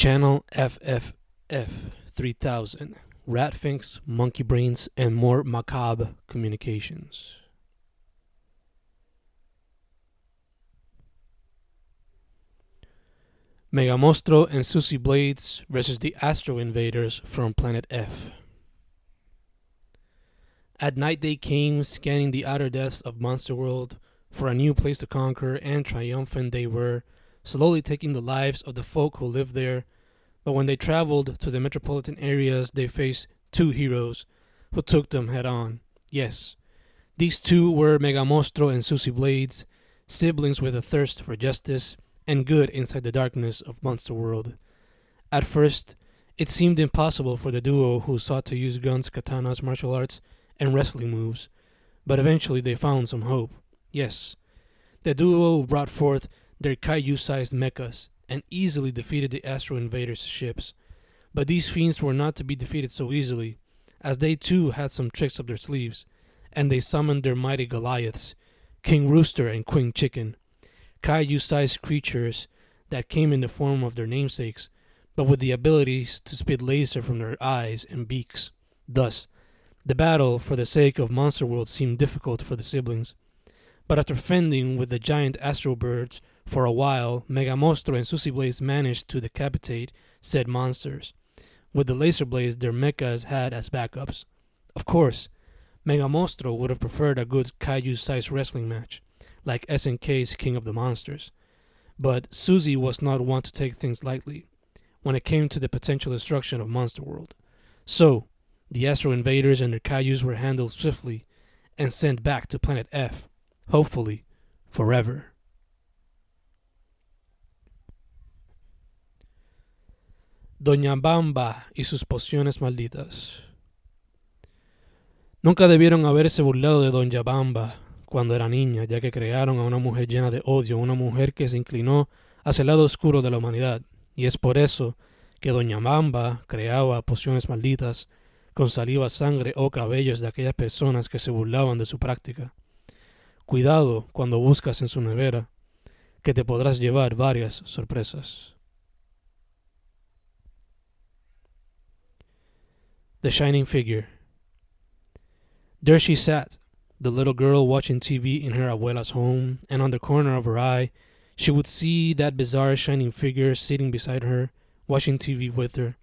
Channel FFF 3000, Ratfinks, Monkey Brains, and more macabre communications. Megamostro and Susie Blades versus the Astro Invaders from Planet F. At night they came, scanning the outer depths of Monster World for a new place to conquer, and triumphant they were, slowly taking the lives of the folk who lived there. But when they traveled to the metropolitan areas, they faced two heroes who took them head on. Yes, these two were Megamostro and Susie Blades, siblings with a thirst for justice and good inside the darkness of Monster World. At first, it seemed impossible for the duo who sought to use guns, katanas, martial arts, and wrestling moves, but eventually they found some hope. Yes, the duo brought forth their kaiju sized mechas and easily defeated the Astro Invaders' ships. But these fiends were not to be defeated so easily, as they too had some tricks up their sleeves, and they summoned their mighty Goliaths, King Rooster and Queen Chicken, kaiju sized creatures that came in the form of their namesakes, but with the abilities to spit laser from their eyes and beaks. Thus, the battle for the sake of Monster World seemed difficult for the siblings. But after fending with the giant astro birds for a while, Megamostro and Susie Blades managed to decapitate said monsters, with the laser blades their mechas had as backups. Of course, Megamostro would have preferred a good kaiju sized wrestling match, like SNK's King of the Monsters. But Susie was not one to take things lightly when it came to the potential destruction of Monster World. So, the Astro Invaders and their kaijus were handled swiftly and sent back to Planet F, hopefully forever. Doña Bamba y sus pociones malditas. Nunca debieron haberse burlado de Doña Bamba cuando era niña, ya que crearon a una mujer llena de odio, una mujer que se inclinó hacia el lado oscuro de la humanidad, y es por eso que Doña Bamba creaba pociones malditas con saliva, sangre o cabellos de aquellas personas que se burlaban de su práctica. Cuidado cuando buscas en su nevera, que te podrás llevar varias sorpresas. The Shining Figure. There she sat, the little girl watching TV in her abuela's home, and on the corner of her eye, she would see that bizarre shining figure sitting beside her, watching TV with her.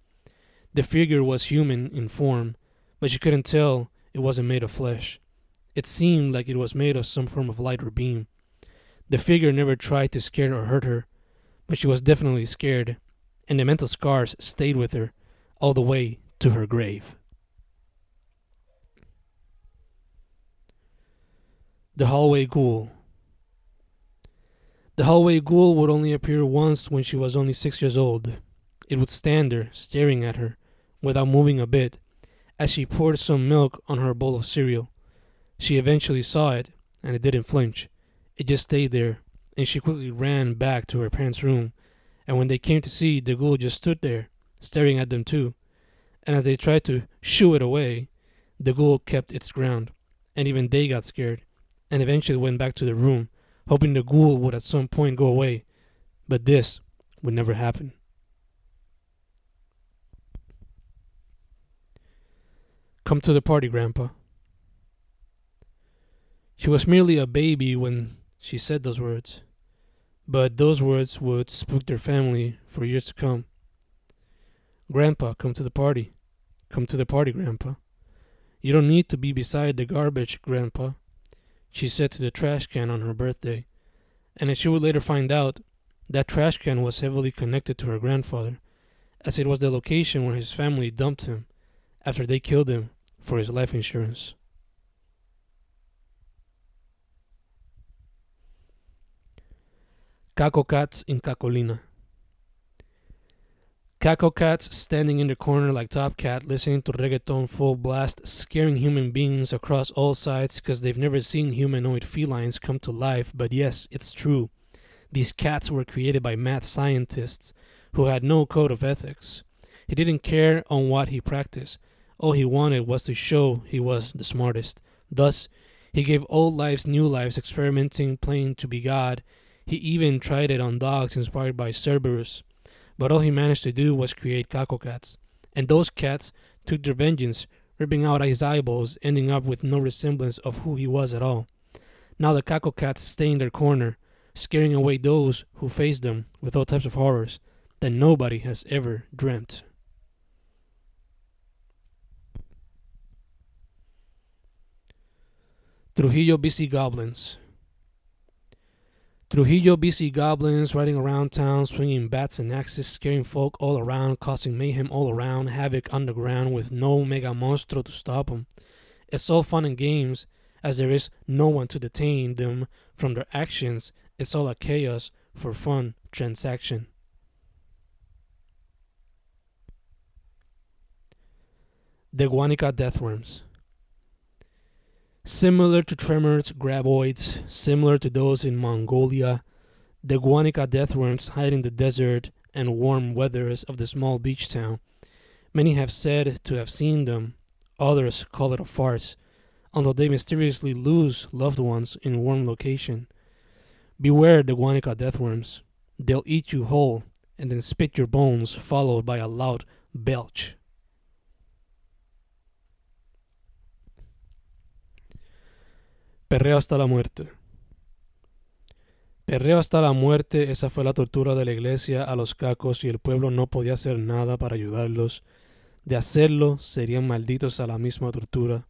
The figure was human in form, but she couldn't tell it wasn't made of flesh. It seemed like it was made of some form of light or beam. The figure never tried to scare or hurt her, but she was definitely scared, and the mental scars stayed with her all the way to her grave. The Hallway Ghoul. The hallway ghoul would only appear once when she was only six years old. It would stand there, staring at her, without moving a bit, as she poured some milk on her bowl of cereal. She eventually saw it, and it didn't flinch. It just stayed there, and she quickly ran back to her parents' room. And when they came to see, the ghoul just stood there, staring at them too. And as they tried to shoo it away, the ghoul kept its ground, and even they got scared, and eventually went back to the room, hoping the ghoul would at some point go away. But this would never happen. Come to the party, Grandpa. She was merely a baby when she said those words, but those words would spook their family for years to come. Grandpa, come to the party. Come to the party, Grandpa. You don't need to be beside the garbage, Grandpa, she said to the trash can on her birthday, and as she would later find out, that trash can was heavily connected to her grandfather, as it was the location where his family dumped him after they killed him for his life insurance. Caco Cats in Cacolina. Caco Cats standing in the corner like Top Cat, listening to reggaeton full blast, scaring human beings across all sides because they've never seen humanoid felines come to life. But yes, it's true. These cats were created by mad scientists who had no code of ethics. He didn't care on what he practiced. All he wanted was to show he was the smartest. Thus, he gave old lives new lives, experimenting, playing to be God. He even tried it on dogs inspired by Cerberus. But all he managed to do was create Caco cats. And those cats took their vengeance, ripping out his eyeballs, ending up with no resemblance of who he was at all. Now the Caco cats stay in their corner, scaring away those who face them with all types of horrors that nobody has ever dreamt. Trujillo Busy Goblins. Trujillo BC goblins riding around town, swinging bats and axes, scaring folk all around, causing mayhem all around, havoc underground with no mega monstro to stop them. It's all fun and games, as there is no one to detain them from their actions. It's all a chaos for fun transaction. The Guanica Deathworms. Similar to tremors, graboids, similar to those in Mongolia, the Guanica deathworms hide in the desert and warm weathers of the small beach town. Many have said to have seen them, others call it a farce, until they mysteriously lose loved ones in warm location. Beware the Guanica deathworms. They'll eat you whole and then spit your bones, followed by a loud belch. Perreo hasta la muerte. Perreo hasta la muerte, esa fue la tortura de la iglesia a los cacos y el pueblo no podía hacer nada para ayudarlos. De hacerlo, serían malditos a la misma tortura.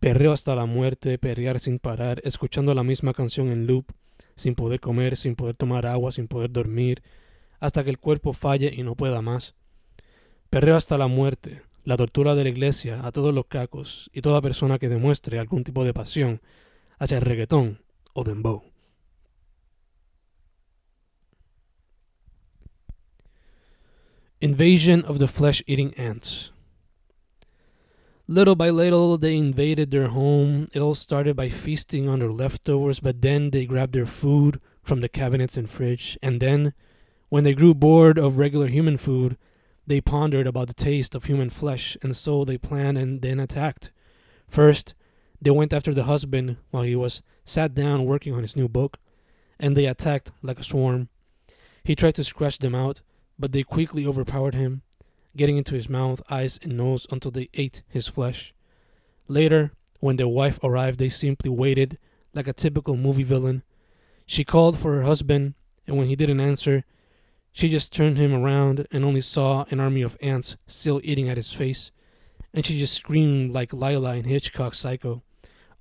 Perreo hasta la muerte, perrear sin parar, escuchando la misma canción en loop, sin poder comer, sin poder tomar agua, sin poder dormir, hasta que el cuerpo falle y no pueda más. Perreo hasta la muerte, la tortura de la iglesia a todos los cacos y toda persona que demuestre algún tipo de pasión hacia el reggaetón o dembow. Invasion of the flesh eating ants. Little by little, they invaded their home. It all started by feasting on their leftovers, but then they grabbed their food from the cabinets and fridge. And then, when they grew bored of regular human food, they pondered about the taste of human flesh, and so they planned and then attacked. First, they went after the husband while he was sat down working on his new book, and they attacked like a swarm. He tried to scratch them out, but they quickly overpowered him, getting into his mouth, eyes, and nose until they ate his flesh. Later, when their wife arrived, they simply waited like a typical movie villain. She called for her husband, and when he didn't answer, she just turned him around and only saw an army of ants still eating at his face, and she just screamed like Lila in Hitchcock's Psycho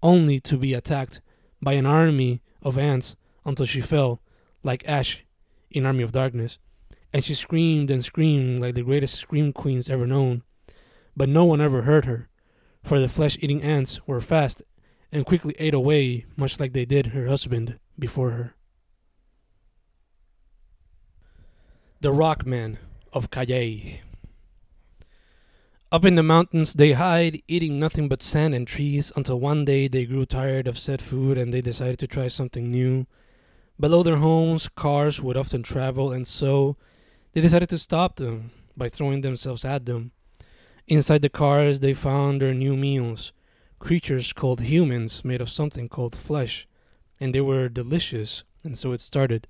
only to be attacked by an army of ants until she fell, like Ash in Army of Darkness. And she screamed and screamed like the greatest scream queens ever known. But no one ever heard her, for the flesh eating ants were fast and quickly ate away, much like they did her husband before her. The Rock Man of Cayey. Up in the mountains they hide, eating nothing but sand and trees, until one day they grew tired of said food and they decided to try something new. Below their homes, cars would often travel, and so they decided to stop them by throwing themselves at them. Inside the cars, they found their new meals creatures called humans made of something called flesh, and they were delicious, and so it started.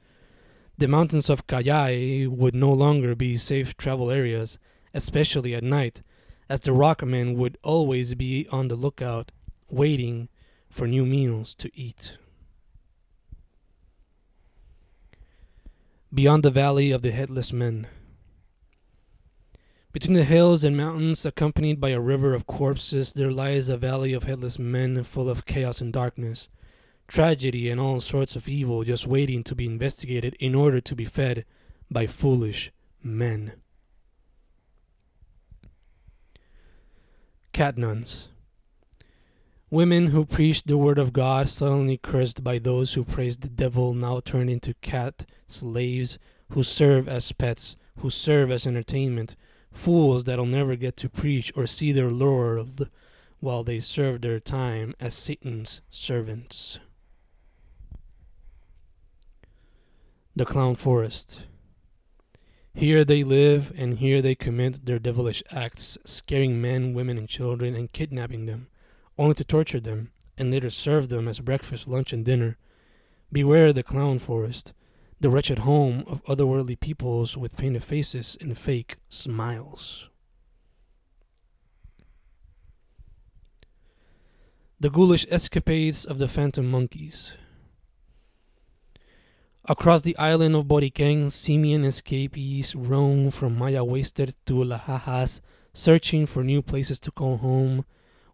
The mountains of Cayey would no longer be safe travel areas, especially at night as the Rockman would always be on the lookout, waiting for new meals to eat. Beyond the valley of the headless men. Between the hills and mountains, accompanied by a river of corpses, there lies a valley of headless men full of chaos and darkness, tragedy and all sorts of evil just waiting to be investigated in order to be fed by foolish men. Cat nuns. Women who preached the word of God suddenly cursed by those who praised the devil now turned into cat slaves who serve as pets, who serve as entertainment, fools that'll never get to preach or see their Lord while they serve their time as Satan's servants. The Clown Forest. Here they live, and here they commit their devilish acts, scaring men, women, and children, and kidnapping them, only to torture them, and later serve them as breakfast, lunch, and dinner. Beware the clown forest. the wretched home of otherworldly peoples with painted faces and fake smiles. The ghoulish escapades of the phantom monkeys. Across the island of Boriquén, simian escapees roam from Mayagüez to Lajas, searching for new places to call home.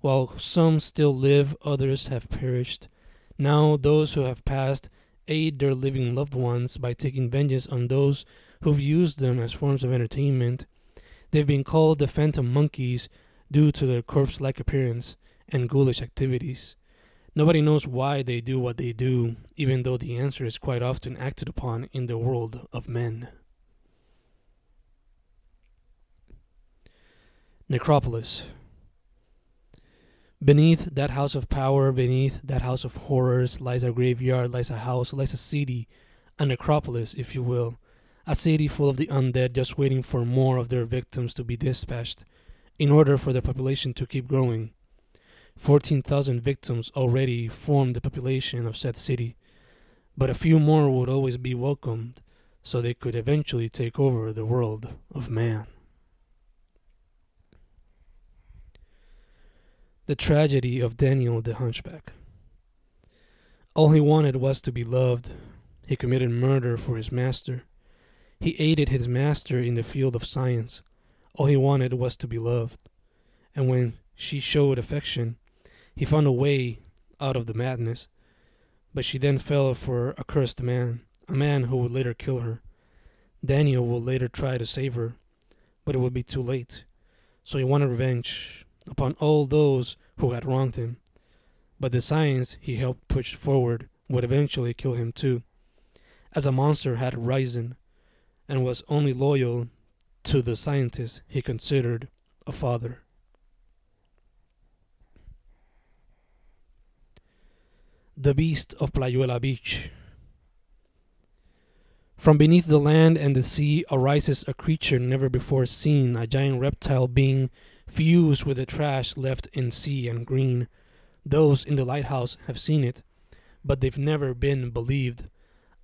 While some still live, others have perished. Now, those who have passed aid their living loved ones by taking vengeance on those who've used them as forms of entertainment. They've been called the phantom monkeys due to their corpse like appearance and ghoulish activities. Nobody knows why they do what they do, even though the answer is quite often acted upon in the world of men. Necropolis. Beneath that house of power, beneath that house of horrors, lies a graveyard, lies a house, lies a city, a necropolis, if you will. A city full of the undead just waiting for more of their victims to be dispatched in order for the population to keep growing. 14,000 victims already formed the population of said city, but a few more would always be welcomed so they could eventually take over the world of man. The tragedy of Daniel the Hunchback. All he wanted was to be loved. He committed murder for his master. He aided his master in the field of science. All he wanted was to be loved. And when she showed affection, he found a way out of the madness, but she then fell for a cursed man, a man who would later kill her. Daniel would later try to save her, but it would be too late. So he wanted revenge upon all those who had wronged him. But the science he helped push forward would eventually kill him too, as a monster had risen and was only loyal to the scientist he considered a father. The beast of Playuela Beach. From beneath the land and the sea arises a creature never before seen, a giant reptile being fused with the trash left in sea and green. Those in the lighthouse have seen it, but they've never been believed.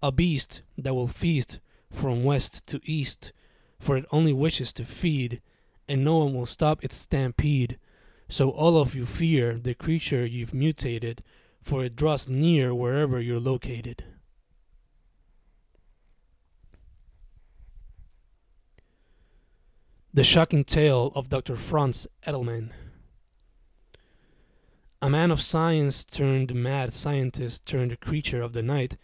A beast that will feast from west to east, for it only wishes to feed, and no one will stop its stampede. So all of you fear the creature you've mutated for it draws near wherever you're located. The Shocking Tale of Dr. Franz Edelman. A man of science turned mad scientist turned a creature of the night,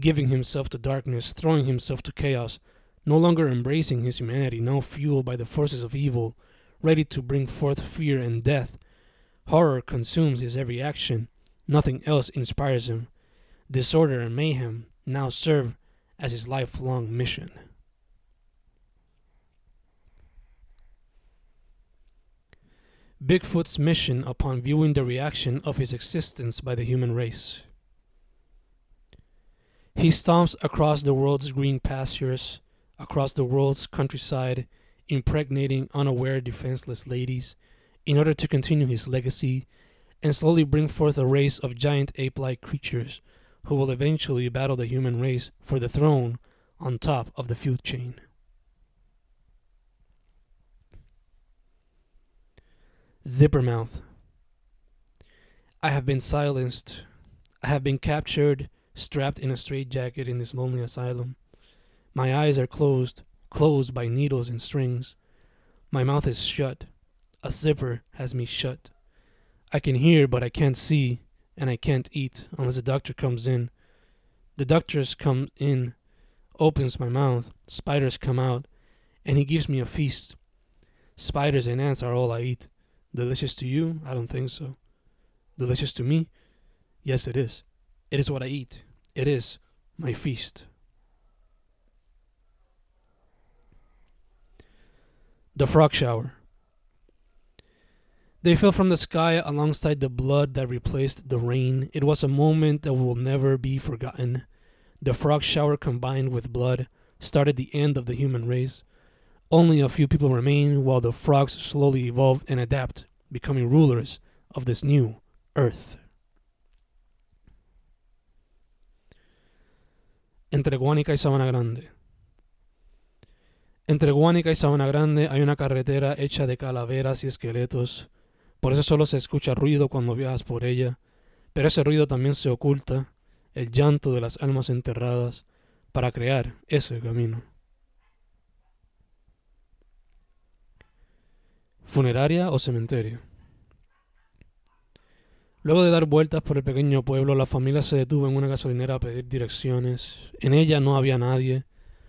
giving himself to darkness, throwing himself to chaos, no longer embracing his humanity, now fueled by the forces of evil, ready to bring forth fear and death. Horror consumes his every action Nothing else inspires him. Disorder and mayhem now serve as his lifelong mission. Bigfoot's mission upon viewing the reaction of his existence by the human race. He stomps across the world's green pastures, across the world's countryside, impregnating unaware defenseless ladies, in order to continue his legacy and slowly bring forth a race of giant ape like creatures who will eventually battle the human race for the throne on top of the food chain. Zippermouth. I have been silenced. I have been captured, strapped in a straitjacket in this lonely asylum. My eyes are closed, closed by needles and strings. My mouth is shut. A zipper has me shut. I can hear, but I can't see, and I can't eat unless the doctor comes in. The doctor's come in, opens my mouth, spiders come out, and he gives me a feast. Spiders and ants are all I eat. Delicious to you? I don't think so. Delicious to me? Yes, it is. It is what I eat. It is my feast. The Frog Shower. They fell from the sky alongside the blood that replaced the rain. It was a moment that will never be forgotten. The frog shower combined with blood started the end of the human race. Only a few people remain while the frogs slowly evolve and adapt, becoming rulers of this new earth. entre Guánica y Sabana Grande. Entre Guánica y Sabana Grande hay una carretera hecha de calaveras y esqueletos, por eso solo se escucha ruido cuando viajas por ella, pero ese ruido también se oculta, el llanto de las almas enterradas, para crear ese camino. Funeraria o cementerio. Luego de dar vueltas por el pequeño pueblo, la familia se detuvo en una gasolinera a pedir direcciones. En ella no había nadie,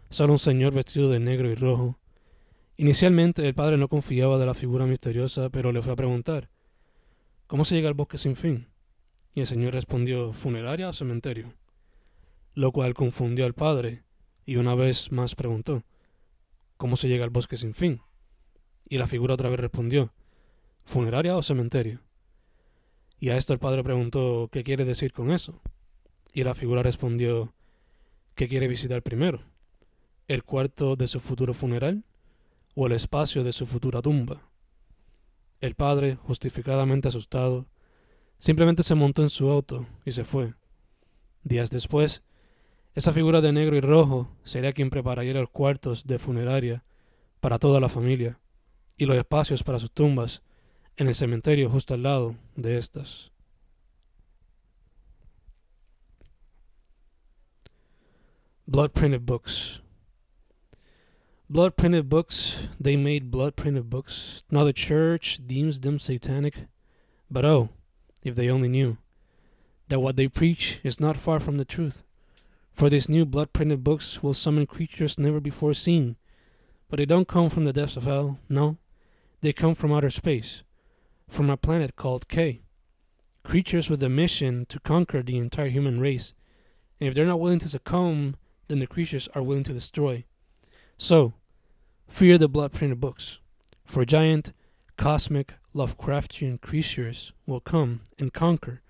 solo un señor vestido de negro y rojo. Inicialmente el padre no confiaba de la figura misteriosa, pero le fue a preguntar ¿Cómo se llega al bosque sin fin? Y el señor respondió ¿Funeraria o cementerio? Lo cual confundió al padre, y una vez más preguntó ¿Cómo se llega al bosque sin fin? Y la figura otra vez respondió ¿Funeraria o cementerio? Y a esto el padre preguntó ¿Qué quiere decir con eso? Y la figura respondió ¿Qué quiere visitar primero? ¿El cuarto de su futuro funeral o el espacio de su futura tumba? El padre, justificadamente asustado, simplemente se montó en su auto y se fue. Días después, esa figura de negro y rojo sería quien prepararía los cuartos de funeraria para toda la familia y los espacios para sus tumbas en el cementerio justo al lado de estas. Blood printed books. Blood printed books, they made blood printed books. Now the church deems them satanic. But oh, if they only knew that what they preach is not far from the truth. For these new blood printed books will summon creatures never before seen. But they don't come from the depths of hell, no. They come from outer space from a planet called K. Creatures with a mission to conquer the entire human race. And if they're not willing to succumb, then the creatures are willing to destroy. So, fear the blood printed books, for giant, cosmic, Lovecraftian creatures will come and conquer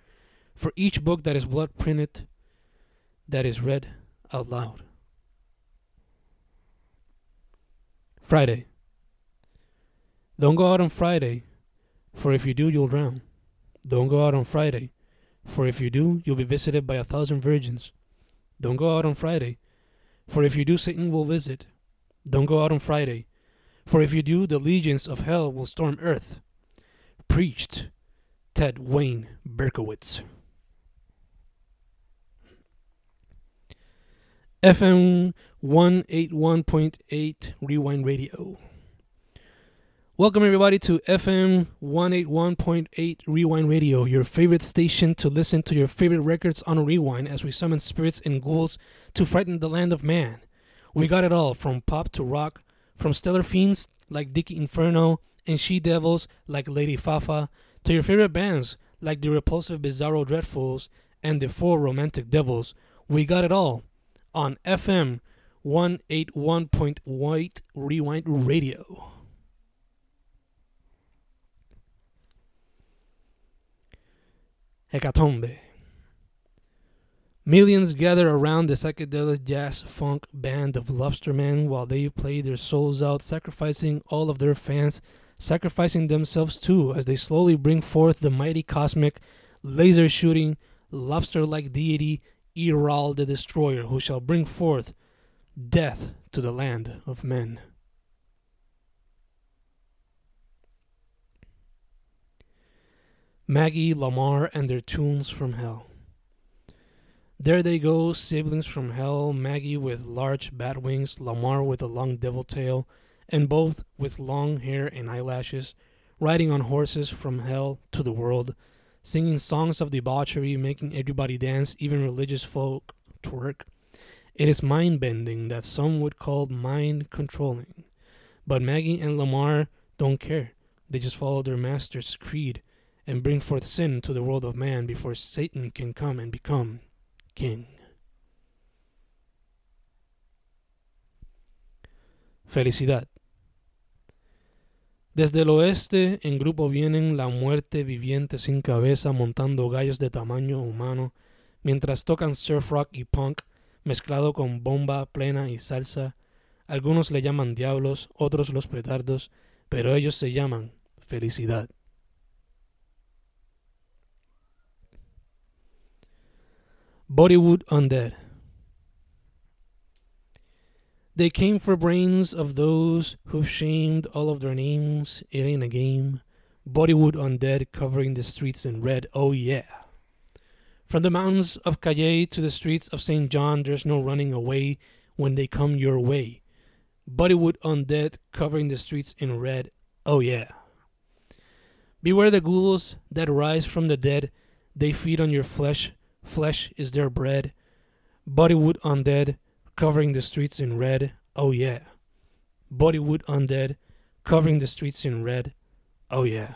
for each book that is blood printed, that is read out loud. Friday. Don't go out on Friday for if you do, you'll drown. Don't go out on Friday, for if you do, you'll be visited by a thousand virgins. Don't go out on Friday, for if you do, Satan will visit. Don't go out on Friday, for if you do, the legions of hell will storm earth. Preached Ted Wayne Berkowitz. FM 181.8 Rewind Radio. Welcome, everybody, to FM 181.8 Rewind Radio, your favorite station to listen to your favorite records on rewind as we summon spirits and ghouls to frighten the land of man. We got it all from pop to rock, from stellar fiends like Dicky Inferno and she devils like Lady Fafa, to your favorite bands like the repulsive Bizarro Dreadfuls and the Four Romantic Devils. We got it all on FM 181.8 Rewind Radio. Hecatombe. Millions gather around the psychedelic jazz funk band of Lobstermen while they play their souls out, sacrificing all of their fans, sacrificing themselves too, as they slowly bring forth the mighty cosmic, laser shooting, lobster like deity, Eral the Destroyer, who shall bring forth death to the land of men. Maggie, Lamar, and their tunes from hell. There they go, siblings from hell, Maggie with large bat wings, Lamar with a long devil tail, and both with long hair and eyelashes, riding on horses from hell to the world, singing songs of debauchery, making everybody dance, even religious folk twerk. It is mind bending that some would call mind controlling. But Maggie and Lamar don't care. They just follow their master's creed and bring forth sin to the world of man before Satan can come and become king. Felicidad. Desde el oeste en grupo vienen la muerte viviente sin cabeza montando gallos de tamaño humano, mientras tocan surf rock y punk mezclado con bomba plena y salsa. Algunos le llaman diablos, otros los petardos, pero ellos se llaman felicidad. Bollywood Undead. They came for brains of those who've shamed all of their names. It ain't a game. Bollywood undead covering the streets in red. Oh yeah. From the mountains of Cayey to the streets of St. John, there's no running away when they come your way. Bollywood undead covering the streets in red. Oh yeah. Beware the ghouls that rise from the dead. They feed on your flesh. Flesh is their bread. Bollywood undead covering the streets in red. Oh yeah. Bollywood undead covering the streets in red. Oh yeah.